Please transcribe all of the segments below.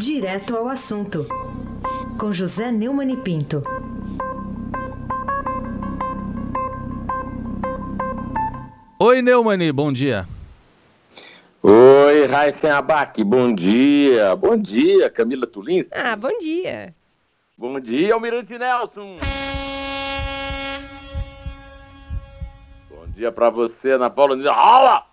Direto ao assunto, com José Neumann e Pinto. Oi, Neumani, bom dia. Oi, Raíssen Abac, bom dia. Bom dia, Camila Tulins. Ah, bom dia. Bom dia, Almirante Nelson. Bom dia para você, Ana Paula. Rola!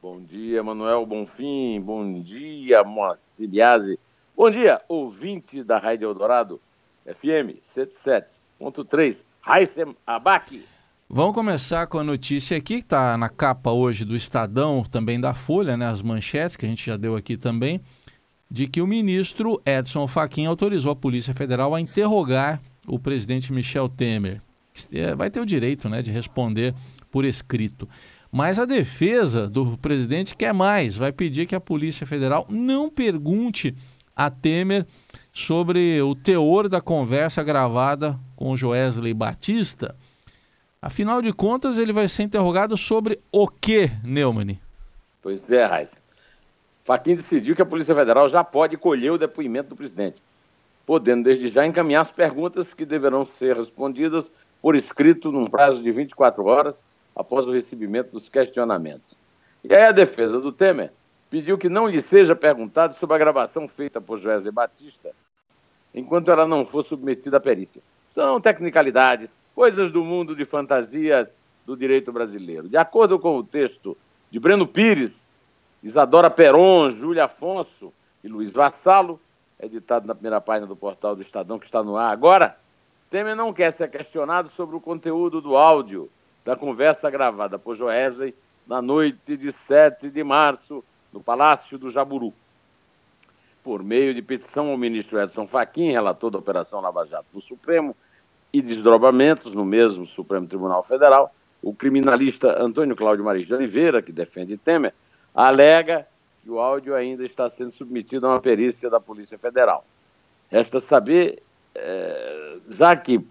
Bom dia, Manuel Bonfim. Bom dia, Moacir Biasi. Bom dia, ouvinte da Rádio Eldorado, FM 77.3, Raíssen Abac. Vamos começar com a notícia aqui, que está na capa hoje do Estadão, também da Folha, né, as manchetes que a gente já deu aqui também, de que o ministro Edson Fachin autorizou a Polícia Federal a interrogar o presidente Michel Temer. É, vai ter o direito né, de responder por escrito. Mas a defesa do presidente quer mais, vai pedir que a Polícia Federal não pergunte a Temer sobre o teor da conversa gravada com Joesley Batista. Afinal de contas, ele vai ser interrogado sobre o que, Neumann? Pois é, Raíssa. Faquin decidiu que a Polícia Federal já pode colher o depoimento do presidente, podendo desde já encaminhar as perguntas que deverão ser respondidas por escrito num prazo de 24 horas após o recebimento dos questionamentos. E aí a defesa do Temer pediu que não lhe seja perguntado sobre a gravação feita por Joesley Batista, enquanto ela não for submetida à perícia. São tecnicalidades, coisas do mundo de fantasias do direito brasileiro. De acordo com o texto de Breno Pires, Isadora Peron, Júlia Afonso e Luiz Vassalo, editado na primeira página do portal do Estadão, que está no ar agora, Temer não quer ser questionado sobre o conteúdo do áudio da conversa gravada por Joesley na noite de 7 de março, no Palácio do Jaburu. Por meio de petição ao ministro Edson Fachin, relator da Operação Lava Jato do Supremo, e desdobramentos no mesmo Supremo Tribunal Federal, o criminalista Antônio Cláudio Maris de Oliveira, que defende Temer, alega que o áudio ainda está sendo submetido a uma perícia da Polícia Federal. Resta saber, é, já que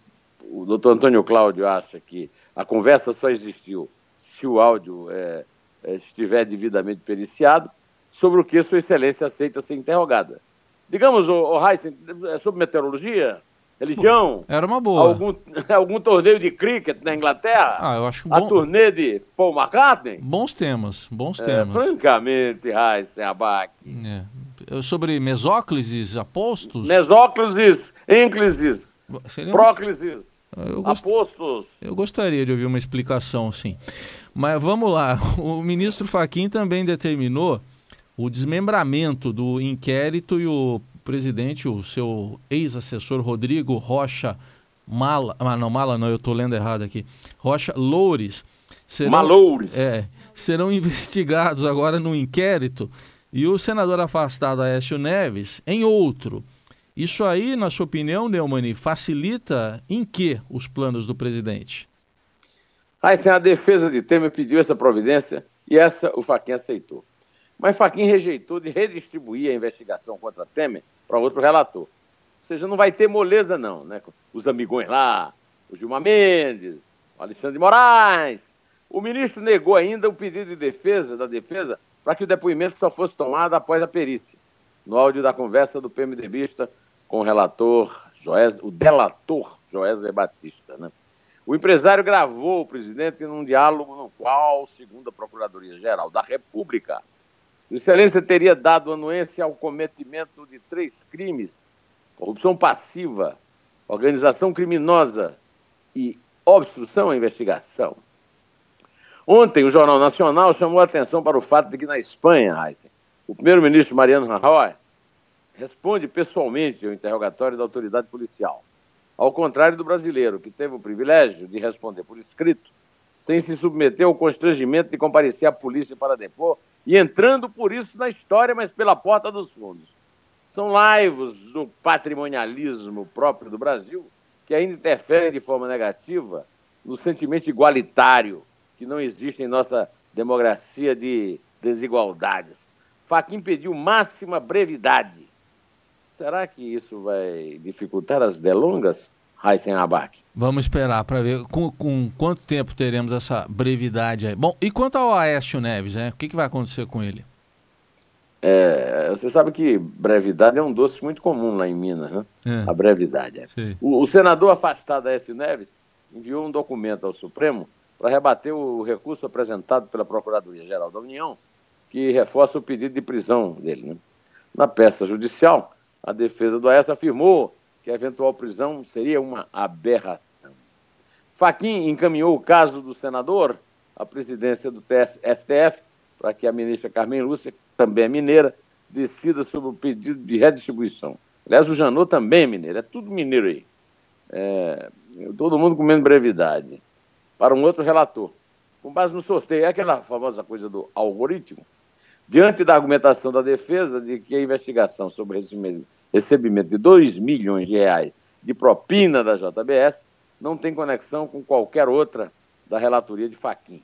o doutor Antônio Cláudio acha que a conversa só existiu se o áudio é, estiver devidamente periciado, sobre o que Sua Excelência aceita ser interrogada. Digamos, o, o Heisen, é sobre meteorologia? religião. Era uma boa. Algum, algum torneio de cricket na Inglaterra? Ah, eu acho bom. A turnê de Paul McCartney? Bons temas, bons é, temas. Francamente, Raíssen Abac. É. Sobre mesóclises, apostos? Mesóclises, ínclises, próclises, eu gost... apostos. Eu gostaria de ouvir uma explicação, sim. Mas vamos lá. O ministro Faquim também determinou o desmembramento do inquérito e o presidente, o seu ex-assessor Rodrigo Rocha Mala, ah, não, Mala não, eu estou lendo errado aqui, Rocha Loures, serão, Maloures. É, serão investigados agora no inquérito e o senador afastado Aécio Neves em outro. Isso aí, na sua opinião, Neumani, facilita em que os planos do presidente? Ah, a defesa de Temer pediu essa providência e essa o Faquinha aceitou. Mas Faquin rejeitou de redistribuir a investigação contra Temer para outro relator. Ou seja, não vai ter moleza, não, né? Os amigões lá, o Gilmar Mendes, o Alexandre de Moraes. O ministro negou ainda o pedido de defesa da defesa para que o depoimento só fosse tomado após a perícia. No áudio da conversa do PMDBista com o relator, Joés, o delator Joésley Batista, né? O empresário gravou o presidente num diálogo no qual, segundo a Procuradoria-Geral da República, Excelência teria dado anuência ao cometimento de três crimes: corrupção passiva, organização criminosa e obstrução à investigação. Ontem, o Jornal Nacional chamou a atenção para o fato de que na Espanha, o primeiro-ministro Mariano Rajoy responde pessoalmente ao interrogatório da autoridade policial. Ao contrário do brasileiro, que teve o privilégio de responder por escrito, sem se submeter ao constrangimento de comparecer à polícia para depor e entrando por isso na história, mas pela porta dos fundos. São laivos do patrimonialismo próprio do Brasil que ainda interferem de forma negativa no sentimento igualitário que não existe em nossa democracia de desigualdades. Faquim pediu máxima brevidade. Será que isso vai dificultar as delongas? Raíssen Abac. Vamos esperar para ver com, com, quanto tempo teremos essa brevidade aí. Bom, e quanto ao Aécio Neves, né? o que, que vai acontecer com ele? É, você sabe que brevidade é um doce muito comum lá em Minas, né? É. A brevidade. É. O, o, senador afastado S. Neves enviou um documento ao Supremo para rebater o recurso apresentado pela Procuradoria-Geral da União, que reforça o pedido de prisão dele. Né? Na peça judicial, a defesa do AES afirmou que a eventual prisão seria uma aberração. Faquim encaminhou o caso do senador à presidência do STF para que a ministra Carmen Lúcia também é mineira, decida sobre o pedido de redistribuição. Aliás, o Janot também é mineiro, é tudo mineiro aí. É, todo mundo comendo brevidade. Para um outro relator. Com base no sorteio, é aquela famosa coisa do algoritmo. Diante da argumentação da defesa de que a investigação sobre recebimento de 2 milhões de reais de propina da JBS não tem conexão com qualquer outra da relatoria de Faquim.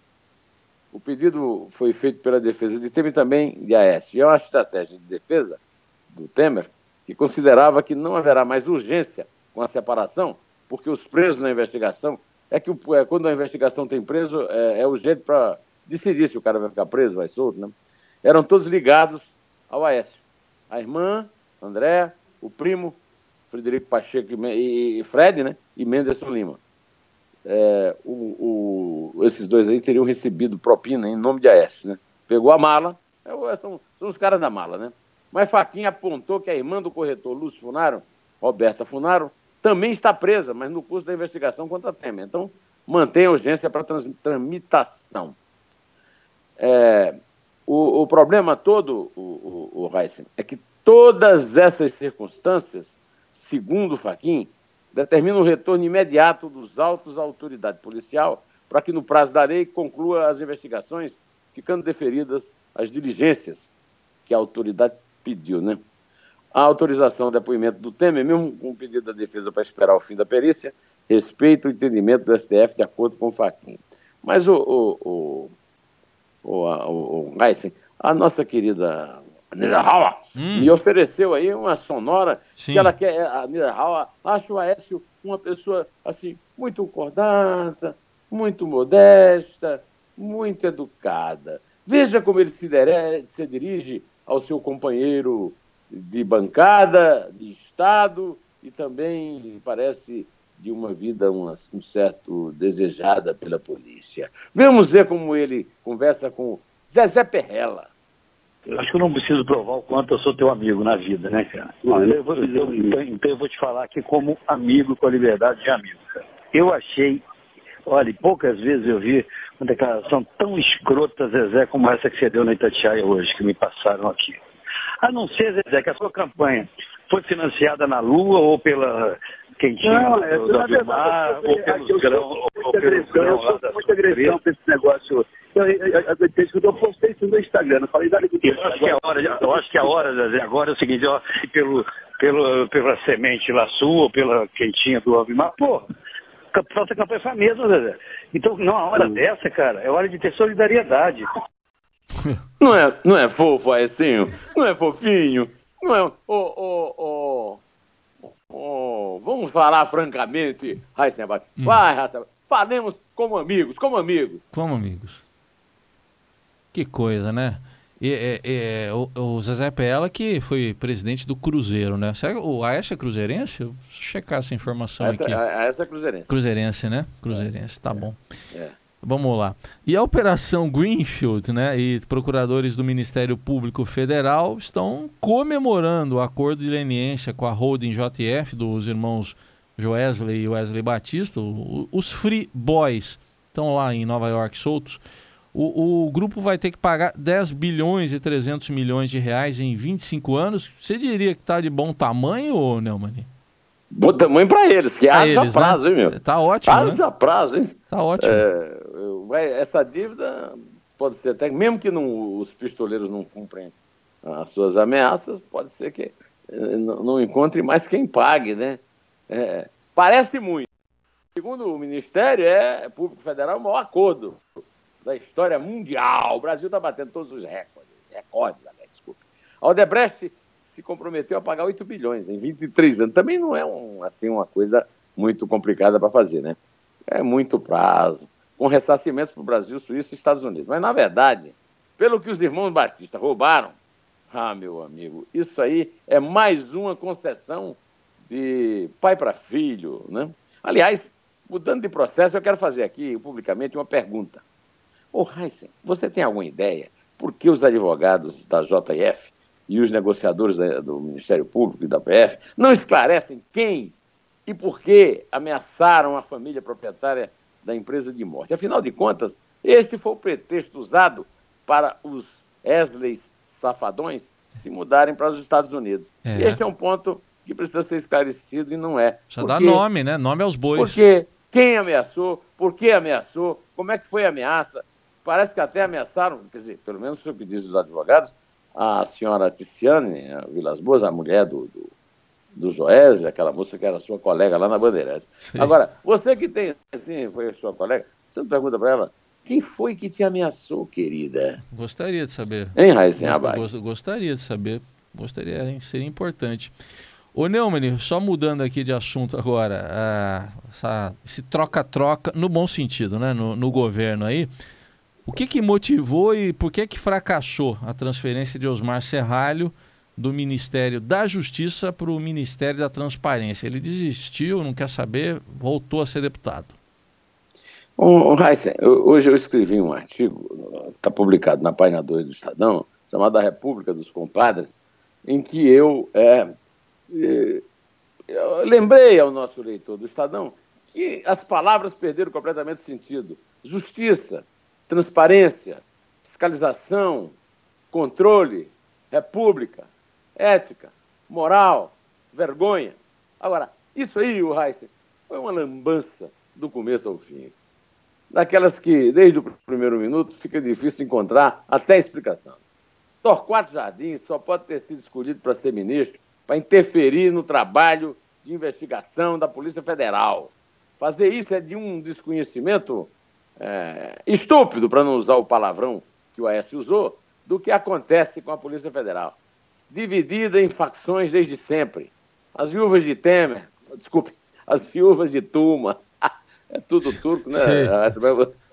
O pedido foi feito pela defesa de Temer e também de Aécio. E é uma estratégia de defesa do Temer que considerava que não haverá mais urgência com a separação, porque os presos na investigação é que é, quando a investigação tem preso é, é o jeito para decidir se o cara vai ficar preso, vai solto, né? Eram todos ligados ao Aécio. A irmã, André, o primo, Frederico Pacheco e, Fred, né? E Menderson Lima é, o, o, esses dois aí teriam recebido propina em nome de Aécio, né? Pegou a mala, é, são, são os caras da mala, né? Mas Faquinha apontou que a irmã do corretor Lúcio Funaro, Roberta Funaro, também está presa, mas no curso da investigação contra a Temer. Então, mantém a urgência para tramitação. É, o, o, problema todo, o, o, o Heisen, é que todas essas circunstâncias, segundo Faquinha, determina o retorno imediato dos autos à autoridade policial para que, no prazo da lei, conclua as investigações, ficando deferidas as diligências que a autoridade pediu. Né? A autorização do depoimento do Temer, mesmo com o pedido da defesa para esperar o fim da perícia, respeita o entendimento do STF de acordo com o Faquinha. Mas o, o, o, o, o, o Heisen, a nossa querida Nira Hauer hum. me ofereceu aí uma sonora Sim. que ela quer. A Nira Hauer acha o Aécio uma pessoa assim, muito cordata, muito modesta, muito educada. Veja como ele se, dere, se dirige ao seu companheiro de bancada, de Estado e também parece de uma vida um, um certo desejada pela polícia. Vamos ver como ele conversa com Zezé Perrella. Eu acho que eu não preciso provar o quanto eu sou teu amigo na vida, né, cara? Não, eu vou, eu, então, então, eu vou te falar aqui como amigo com a liberdade de amigo, cara. Eu achei, olha, poucas vezes eu vi uma declaração tão escrota, Zezé, como essa que você deu na Itatiaia hoje, que me passaram aqui. A não ser, Zezé, que a sua campanha foi financiada na Lua ou pela quentinha não, é, do, do, do mar, ou pelos grãos, ou pelos grãos lá da Muita agressão pra esse negócio eu, eu, eu, eu postei isso no Instagram, eu falei, eu acho que é a hora, eu acho que é a hora, agora é o seguinte, ó, pelo, pelo, pela semente lá sua, pela quentinha do Alvimar, pô, nossa campanha foi a mesma, Zé. Então, não, a hora hum. dessa, cara, é hora de ter solidariedade. Não é, não é fofo, Aecinho? Não é fofinho? Não é. Ô, ô, ô. Vamos falar francamente, Heisenberg. Hum. Vai, Heisenberg. Falemos como amigos, como amigos. Como amigos. Que coisa, né? E, e, e, o, o Zezé Pella que foi presidente do Cruzeiro, né? Será que o Aécio é cruzeirense? Eu preciso checar essa informação essa, aqui. A Aécio é cruzeirense. Cruzeirense, né? Cruzeirense, tá é. bom. É. Vamos lá. E a Operação Greenfield, né? E procuradores do Ministério Público Federal estão comemorando o acordo de leniência com a holding JF dos irmãos Joesley e Wesley Batista. os Free Boys estão lá em Nova York soltos o, o, grupo vai ter que pagar 10 bilhões e 300 milhões de reais em 25 anos. Você diria que está de bom tamanho, Neumann? Bom tamanho para eles, que é haja eles, prazo, né? hein, meu? Tá ótimo. Haja né? prazo, hein? Tá ótimo. É, essa dívida pode ser até, mesmo que não, os pistoleiros não cumprem as suas ameaças, pode ser que eh, não, encontre mais quem pague, né? É, parece muito. Segundo o Ministério, é Público Federal o maior acordo da história mundial. O Brasil está batendo todos os recordes. Recordes, desculpe. A Odebrecht se comprometeu a pagar 8 bilhões em 23 anos. Também não é um, assim, uma coisa muito complicada para fazer, né? É muito prazo, com ressarcimentos para o Brasil, Suíça e Estados Unidos. Mas, na verdade, pelo que os irmãos Batista roubaram, Ah, meu amigo, isso aí é mais uma concessão de pai para filho, né? Aliás, mudando de processo, eu quero fazer aqui publicamente uma pergunta. Ô, Heisen, você tem alguma ideia por que os advogados da JF e os negociadores do Ministério Público e da PF não esclarecem quem e por que ameaçaram a família proprietária da empresa de morte? Afinal de contas, este foi o pretexto usado para os Esleys safadões se mudarem para os Estados Unidos. É. Este é um ponto que precisa ser esclarecido e não é. Precisa porque, dar nome, né? Nome aos bois. Porque quem ameaçou, por que ameaçou, como é que foi a ameaça. Parece que até ameaçaram, quer dizer, pelo menos o que diz os advogados, a senhora Ticiane a Vilas Boas, a mulher do, do, do Joésio, aquela moça que era sua colega lá na Bandeirante. Agora, você que tem, assim, foi sua colega, você não pergunta para ela, quem foi que te ameaçou, querida? Gostaria de saber. Hein, Raíssa Gost, Gostaria de saber. Gostaria, hein? seria importante. Ô Neumann, só mudando aqui de assunto agora, uh, essa, esse troca-troca, no bom sentido, né, no, no, governo aí, o que que motivou e por que que fracassou a transferência de Osmar Serralho do Ministério da Justiça para o Ministério da Transparência? Ele desistiu, não quer saber, voltou a ser deputado. Um, Heisen, hoje eu escrevi um artigo, está publicado na página 2 do Estadão, chamado A República dos Compadres, em que eu, é, é, eu lembrei ao nosso leitor do Estadão que as palavras perderam completamente sentido. Justiça, transparência, fiscalização, controle, república, ética, moral, vergonha. Agora, isso aí, o Heisen, foi uma lambança do começo ao fim daquelas que, desde o primeiro minuto, fica difícil encontrar até explicação. Torquato Jardim só pode ter sido escolhido para ser ministro para interferir no trabalho de investigação da Polícia Federal. Fazer isso é de um desconhecimento é, estúpido, para não usar o palavrão que o Aécio usou, do que acontece com a Polícia Federal. Dividida em facções desde sempre. As viúvas de Temer, desculpe, as viúvas de Tuma, é tudo turco, né? Essa vai você.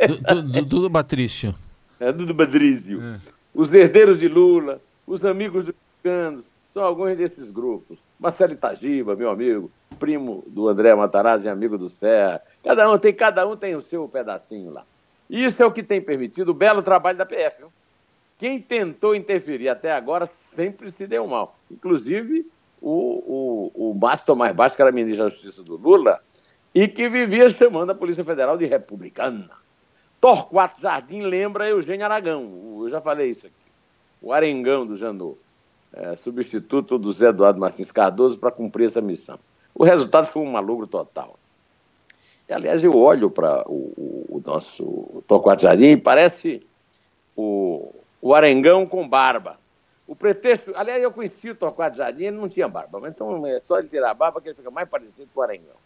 tudo Patrício. É tudo Patrício. É. Os herdeiros de Lula, os amigos do Canos, são alguns desses grupos. Marcelo Itagiba, meu amigo, primo do André Matarazzi, amigo do Serra. Cada um tem, cada um tem o seu pedacinho lá. Isso é o que tem permitido o belo trabalho da PF. Viu? Quem tentou interferir até agora sempre se deu mal. Inclusive o, o, o Márcio mais Baixo, que era ministro da Justiça do Lula, e que vivia chamando a Polícia Federal de republicana. Torquato Jardim lembra Eugênio Aragão, eu já falei isso aqui, o arengão do Janot, é, substituto do Zé Eduardo Martins Cardoso para cumprir essa missão. O resultado foi um malogro total. E, aliás, eu olho para o, o, o, nosso Torquato Jardim e parece o, o arengão com barba. O pretexto, aliás, eu conheci o Torquato Jardim, ele não tinha barba, mas então é só de tirar a barba que ele fica mais parecido com o arengão.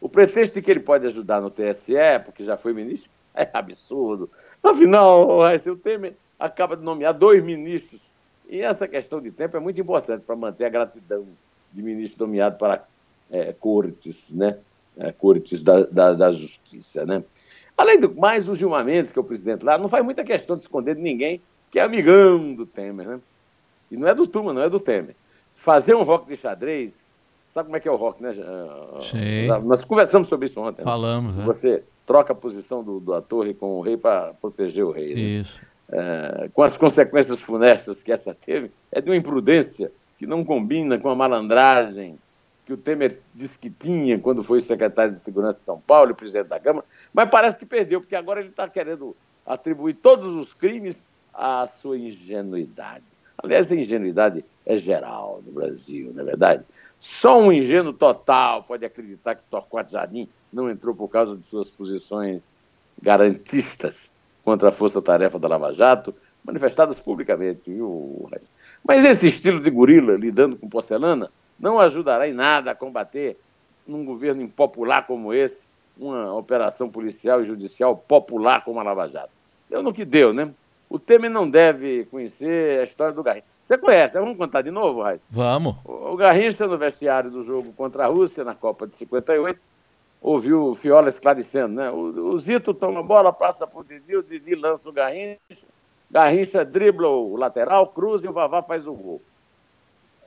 O pretexto de que ele pode ajudar no TSE, porque já foi ministro, é absurdo. Afinal, o Temer acaba de nomear dois ministros. E essa questão de tempo é muito importante para manter a gratidão de ministro nomeado para é, cortes, né? É, cortes da, da, da, justiça, né? Além do mais, o Gilmar Mendes, que é o presidente lá, não faz muita questão de esconder de ninguém, que é amigão do Temer, né? E não é do Tuma, não é do Temer. Fazer um rock de xadrez Sabe como é que é o rock, né? Sim. Nós conversamos sobre isso ontem. Né? Falamos. Né? Você troca a posição do, da torre com o rei para proteger o rei. Né? Isso. É, com as consequências funestas que essa teve, é de uma imprudência que não combina com a malandragem que o Temer disse que tinha quando foi secretário de Segurança de São Paulo e presidente da Câmara, mas parece que perdeu, porque agora ele está querendo atribuir todos os crimes à sua ingenuidade. Aliás, a ingenuidade é geral no Brasil, não é verdade? Só um ingênuo total pode acreditar que Torquato Jardim não entrou por causa de suas posições garantistas contra a força-tarefa da Lava Jato, manifestadas publicamente, viu, Mas esse estilo de gorila lidando com porcelana não ajudará em nada a combater, num governo impopular como esse, uma operação policial e judicial popular como a Lava Jato. Deu no que deu, né? O Temer não deve conhecer a história do Garrincha. Você conhece, vamos contar de novo, Raiz? Vamos. O Garrincha, no vestiário do jogo contra a Rússia, na Copa de 58, ouviu o Fiola esclarecendo, né? O, o Zito toma a bola, passa para o Didi, o Didi lança o Garrincha, Garrincha dribla o lateral, cruza e o Vavá faz o gol.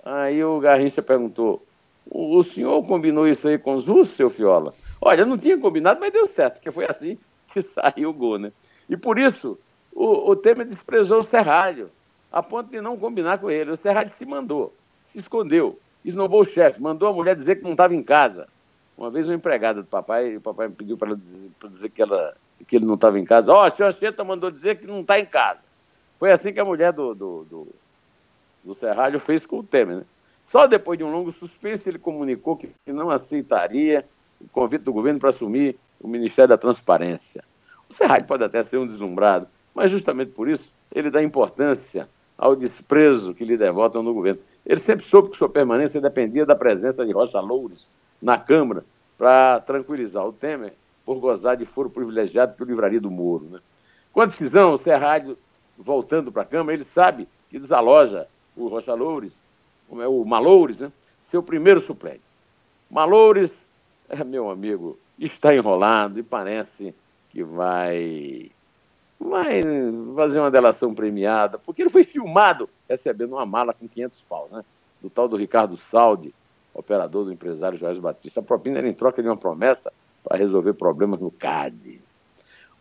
Aí o Garrincha perguntou: o senhor combinou isso aí com os russos, seu Fiola? Olha, não tinha combinado, mas deu certo, porque foi assim que saiu o gol, né? E por isso, o, o Temer desprezou o Serralho, a ponto de não combinar com ele. O Serralho se mandou, se escondeu, esnobou o chefe, mandou a mulher dizer que não estava em casa. Uma vez uma empregada do papai, o papai pediu para dizer, dizer que, ela, que ele não estava em casa. Ó, oh, a senhora Cheta mandou dizer que não está em casa. Foi assim que a mulher do, do, do, do Serralho fez com o Temer, né? Só depois de um longo suspense ele comunicou que não aceitaria o convite do governo para assumir o Ministério da Transparência. O Serralho pode até ser um deslumbrado, mas justamente por isso ele dá importância ao desprezo que lhe devotam no governo. Ele sempre soube que sua permanência dependia da presença de Rocha Loures na Câmara para tranquilizar o Temer por gozar de foro privilegiado que o livraria do Moro. Né? Com a decisão, o Serralho, voltando para a Câmara, ele sabe que desaloja o Rocha Loures é o Maloures, né? seu primeiro suplente. Maloures, é, meu amigo, está enrolado e parece que vai, vai fazer uma delação premiada, porque ele foi filmado recebendo uma mala com 500 pau, né? do tal do Ricardo Saldi, operador do empresário Jorge Batista. A propina era em troca de uma promessa para resolver problemas no CAD.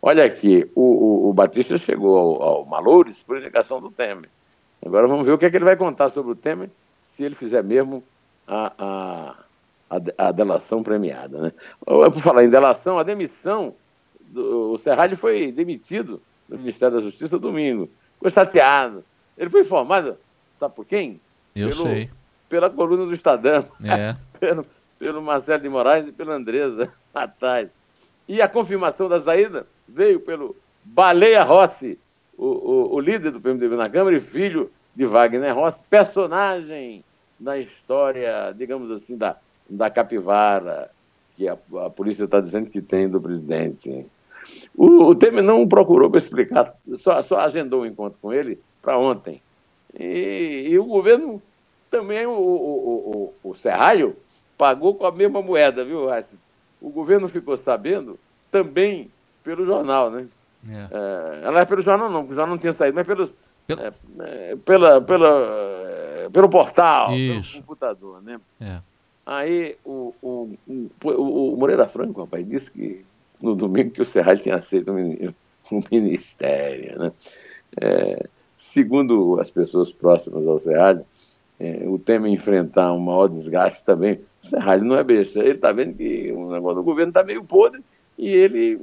Olha aqui, o, o, o Batista chegou ao, ao por indicação do Temer. Agora vamos ver o que, é que ele vai contar sobre o Temer se ele fizer mesmo a, a, a, a delação premiada. Né? Por falar em delação, a demissão, do, o Serralho foi demitido do Ministério da Justiça domingo. Ficou chateado. Ele foi informado, sabe por quem? Eu pelo, sei. Pela coluna do Estadão. É. pelo, pelo Marcelo de Moraes e pela Andresa atrás. E a confirmação da saída veio pelo Baleia Rossi, o, o, o líder do PMDB na Câmara e filho de Wagner Rossi, personagem na história, digamos assim, da, da capivara, que a, a polícia está dizendo que tem do presidente. O, o Temer não procurou para explicar, só, só agendou um encontro com ele para ontem. E, e, o governo também, o, o, o, o Serralho, pagou com a mesma moeda, viu, Raíssa? O governo ficou sabendo também pelo jornal, né? É. É, é pelo jornal não, porque o jornal não tinha saído, mas pelos, pelo... É, é, pela, pela, é, pelo portal, Isso. pelo computador, né? É. Aí o, o, o, o, Moreira Franco, rapaz, disse que no domingo que o Serralho tinha aceito um, um ministério, né? É, segundo as pessoas próximas ao Serralho, é, o tema enfrentar um maior desgaste também, o Serralho não é besta, ele está vendo que o negócio do governo está meio podre e ele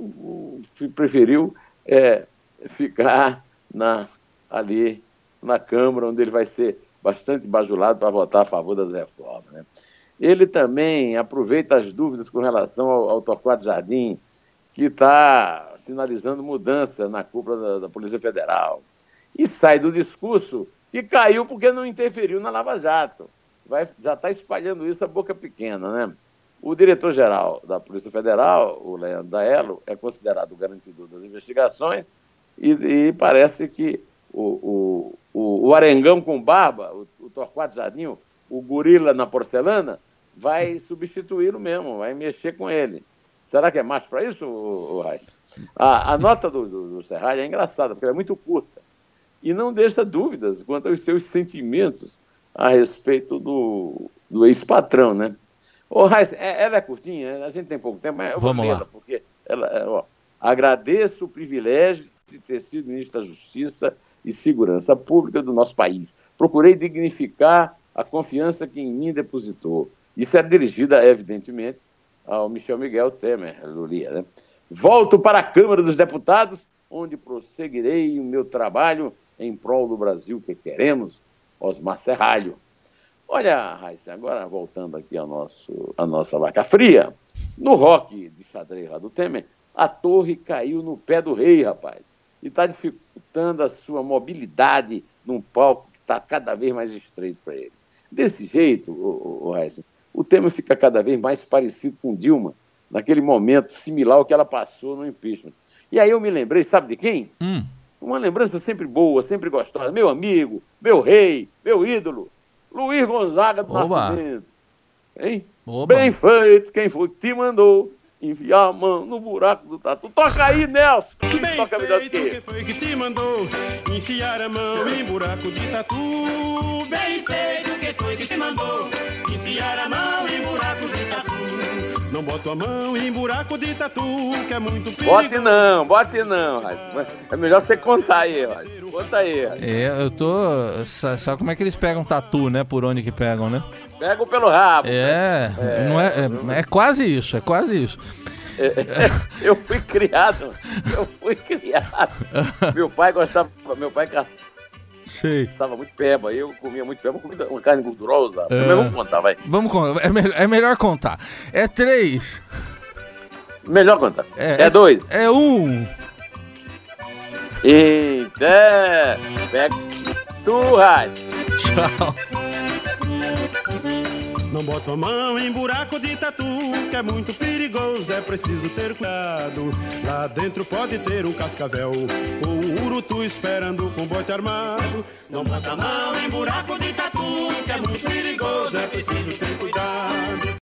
preferiu é, ficar na ali na Câmara, onde ele vai ser bastante bajulado para votar a favor das reformas. Né? Ele também aproveita as dúvidas com relação ao, ao Torquato Jardim, que está sinalizando mudança na cúpula da, da, Polícia Federal. E sai do discurso que caiu porque não interferiu na Lava Jato. Vai, já está espalhando isso a boca pequena, né? O diretor-geral da Polícia Federal, o Leandro Daelo, é considerado o garantidor das investigações e, e parece que o, o, o, Arengão com barba, o, o Torquato Jardim, o gorila na porcelana, vai substituí-lo mesmo, vai mexer com ele. Será que é macho para isso, o, A, a, nota do, do, do Serralho é engraçada, porque ela é muito curta. E não deixa dúvidas quanto aos seus sentimentos a respeito do, do ex-patrão, né? Ô, Raiz, é, ela é curtinha, a gente tem pouco tempo, mas eu Vamos vou lá. porque ela, ó, agradeço o privilégio de ter sido ministro da Justiça e segurança pública do nosso país. Procurei dignificar a confiança que em mim depositou. Isso é dirigida, evidentemente, ao Michel Miguel Temer, Lulia. Né? Volto para a Câmara dos Deputados, onde prosseguirei o meu trabalho em prol do Brasil que queremos, Osmar Serralho. Olha, Raíssa, agora voltando aqui ao nosso, à nossa vaca fria, no rock de xadrez lá do Temer, a torre caiu no pé do rei, rapaz e está dificultando a sua mobilidade num palco que está cada vez mais estreito para ele. Desse jeito, o, o, o, o tema fica cada vez mais parecido com Dilma, naquele momento similar ao que ela passou no impeachment. E aí eu me lembrei, sabe de quem? Hum. Uma lembrança sempre boa, sempre gostosa. Meu amigo, meu rei, meu ídolo, Luiz Gonzaga do Oba. Nascimento. Hein? Oba. Bem feito, quem foi que te mandou enfiar a mão no buraco do tatu. Toca aí, Nelson! Bem Toca que feito, ele. quem foi que te mandou enfiar a mão em buraco de tatu? Bem feito, quem foi que te mandou enfiar a mão em buraco de tatu? Não bota a mão em buraco de tatu, que é muito Bote perigoso. não, bote não. É melhor você contar aí, Raíssa. Conta aí, Raíssa. É, eu tô. sa- Sabe como é que eles pegam tatu, né? Por onde que pegam, né? Pega pelo rabo. É, não é, é, é quase isso, é quase isso. Eu fui criado, eu fui criado. Meu pai gostava, meu pai Sei. caçava muito peba, eu comia muito peba, comia uma carne gordurosa. É. Vamos contar, vai. Vamos contar. É, me- é melhor contar. É três. Melhor contar. É, É, dois. É um. Eita! Pega tu. Tchau. Não bota a mão em buraco de tatu, que é muito perigoso, é preciso ter cuidado. Lá dentro pode ter um cascavel ou um urutu esperando com bote armado. Não bota a mão em buraco de tatu, que é muito perigoso, é preciso ter cuidado.